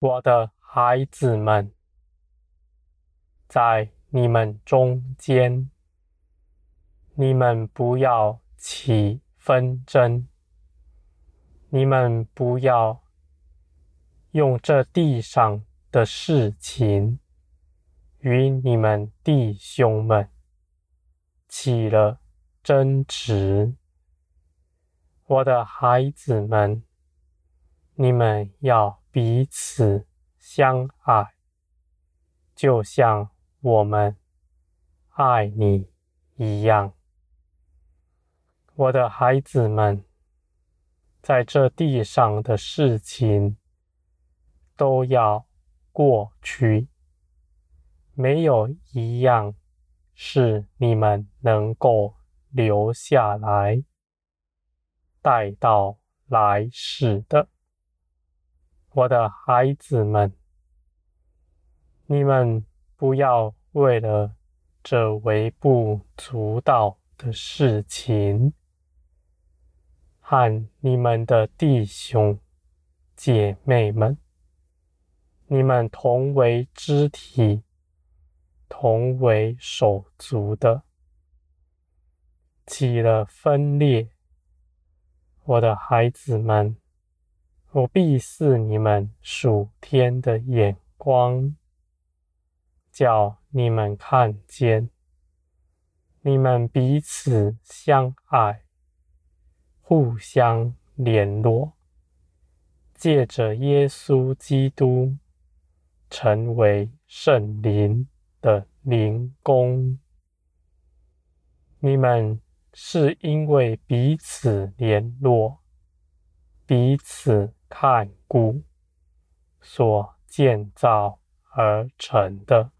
我的孩子们，在你们中间，你们不要起纷争，你们不要用这地上的事情与你们弟兄们起了争执。我的孩子们，你们要彼此相爱，就像我们爱你一样。我的孩子们，在这地上的事情都要过去，没有一样是你们能够留下来。带到来世的，我的孩子们，你们不要为了这微不足道的事情，和你们的弟兄姐妹们，你们同为肢体、同为手足的，起了分裂。我的孩子们，我必赐你们属天的眼光，叫你们看见，你们彼此相爱，互相联络，借着耶稣基督，成为圣灵的灵宫。你们。是因为彼此联络、彼此看顾所建造而成的，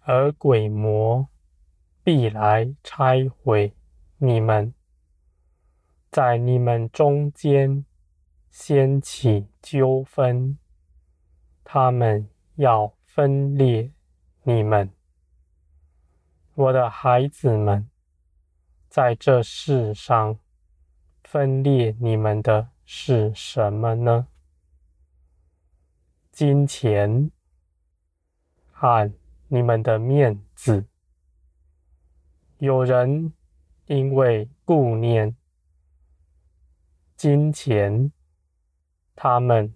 而鬼魔必来拆毁你们，在你们中间掀起纠纷，他们要分裂你们，我的孩子们。在这世上，分裂你们的是什么呢？金钱和你们的面子。有人因为顾念金钱，他们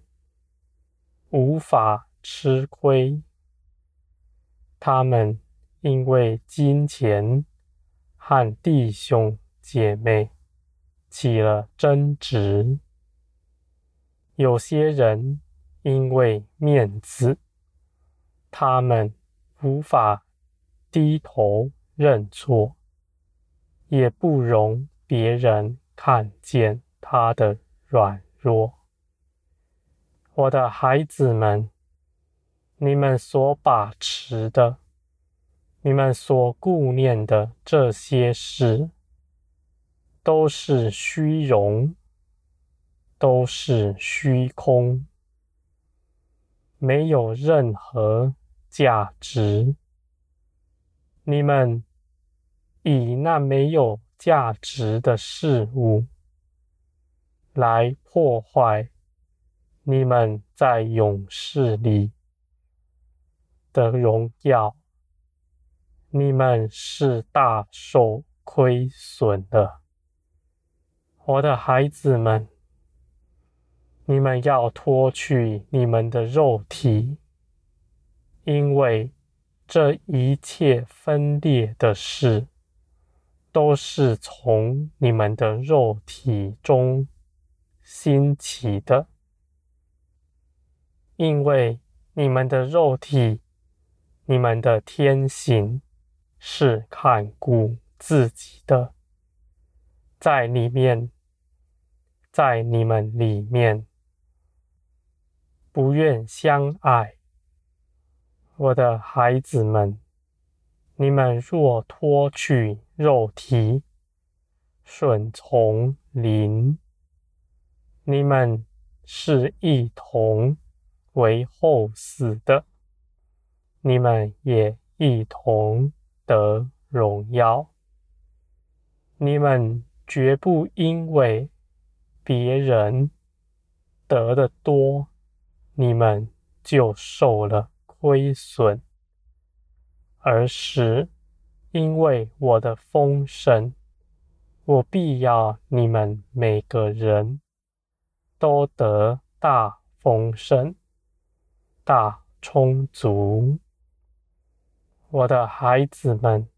无法吃亏；他们因为金钱。和弟兄姐妹起了争执，有些人因为面子，他们无法低头认错，也不容别人看见他的软弱。我的孩子们，你们所把持的。你们所顾念的这些事，都是虚荣，都是虚空，没有任何价值。你们以那没有价值的事物来破坏你们在勇士里的荣耀。你们是大受亏损的，我的孩子们，你们要脱去你们的肉体，因为这一切分裂的事，都是从你们的肉体中兴起的，因为你们的肉体，你们的天性。是看顾自己的，在里面，在你们里面，不愿相爱。我的孩子们，你们若脱去肉体，顺从灵，你们是一同为后死的，你们也一同。得荣耀，你们绝不因为别人得的多你们就受了亏损；而是因为我的丰盛，我必要你们每个人都得大丰盛、大充足。我的孩子们，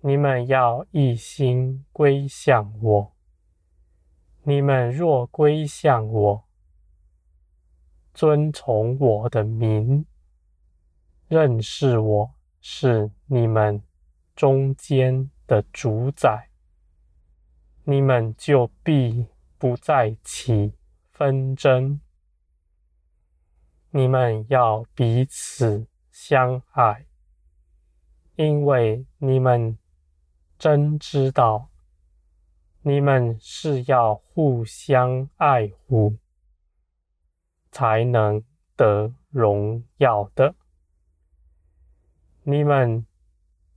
你们要一心归向我。你们若归向我，遵从我的名，认识我是你们中间的主宰，你们就必不再起纷争。你们要彼此相爱，因为你们真知道。你们是要互相爱护，才能得荣耀的。你们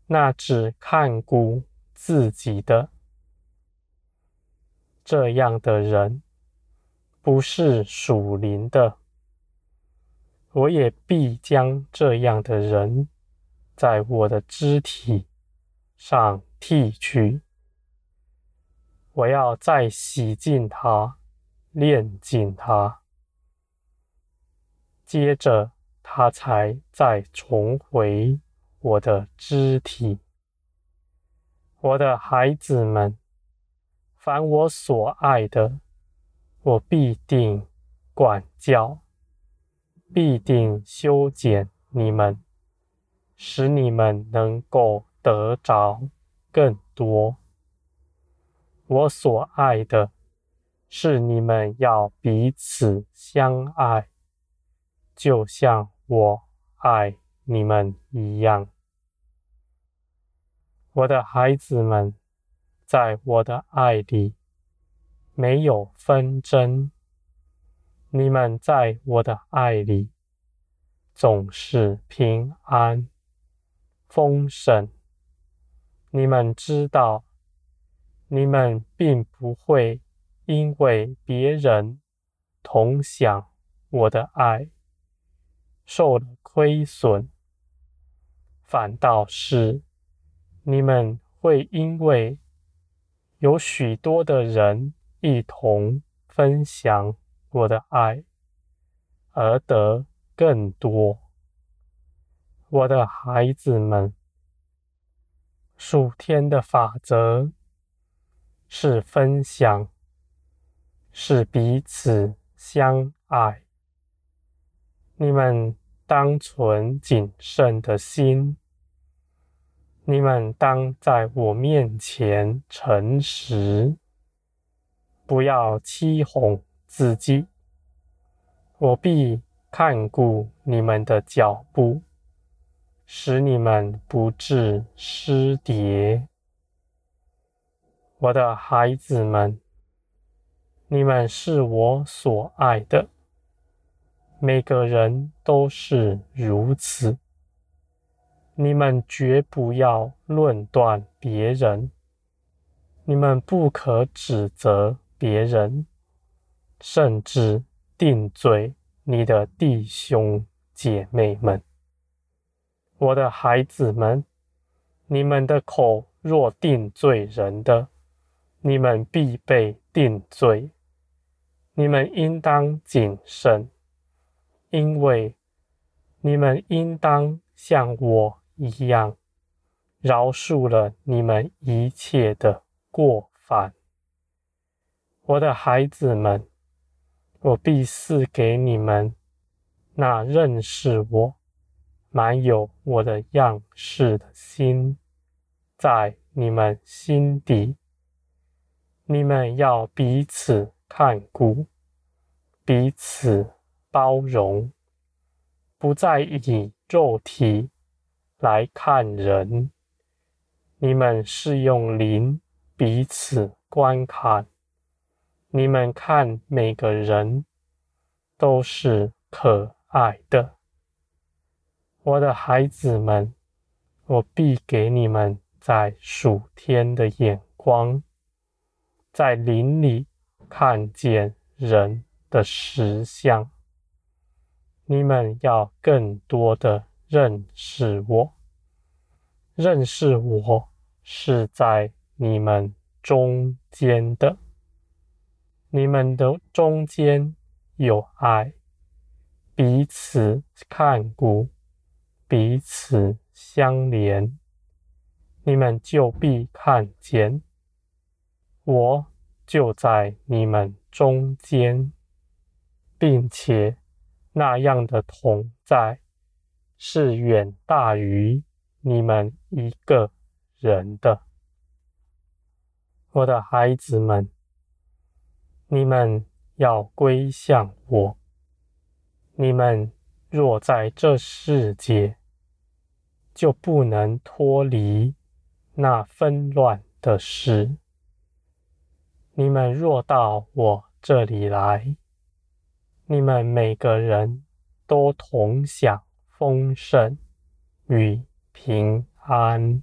那只看顾自己的，这样的人，不是属灵的。我也必将这样的人，在我的肢体上剃去。我要再洗净他，炼净他，接着他才再重回我的肢体。我的孩子们，凡我所爱的，我必定管教，必定修剪你们，使你们能够得着更多。我所爱的，是你们要彼此相爱，就像我爱你们一样。我的孩子们，在我的爱里没有纷争。你们在我的爱里总是平安、丰盛。你们知道。你们并不会因为别人同享我的爱受了亏损，反倒是你们会因为有许多的人一同分享我的爱而得更多。我的孩子们，数天的法则。是分享，是彼此相爱。你们当存谨慎的心，你们当在我面前诚实，不要欺哄自己。我必看顾你们的脚步，使你们不致失跌。我的孩子们，你们是我所爱的，每个人都是如此。你们绝不要论断别人，你们不可指责别人，甚至定罪你的弟兄姐妹们。我的孩子们，你们的口若定罪人的，你们必被定罪，你们应当谨慎，因为你们应当像我一样，饶恕了你们一切的过犯。我的孩子们，我必赐给你们那认识我、满有我的样式的心，在你们心底。你们要彼此看顾，彼此包容，不再以肉体来看人。你们是用灵彼此观看。你们看每个人都是可爱的。我的孩子们，我必给你们在属天的眼光。在灵里看见人的实相，你们要更多的认识我。认识我是在你们中间的，你们的中间有爱，彼此看顾，彼此相连，你们就必看见，我就在你们中间，并且那样的同在是远大于你们一个人的。我的孩子们，你们要归向我。你们若在这世界，就不能脱离那纷乱的事。你们若到我这里来，你们每个人都同享丰盛与平安。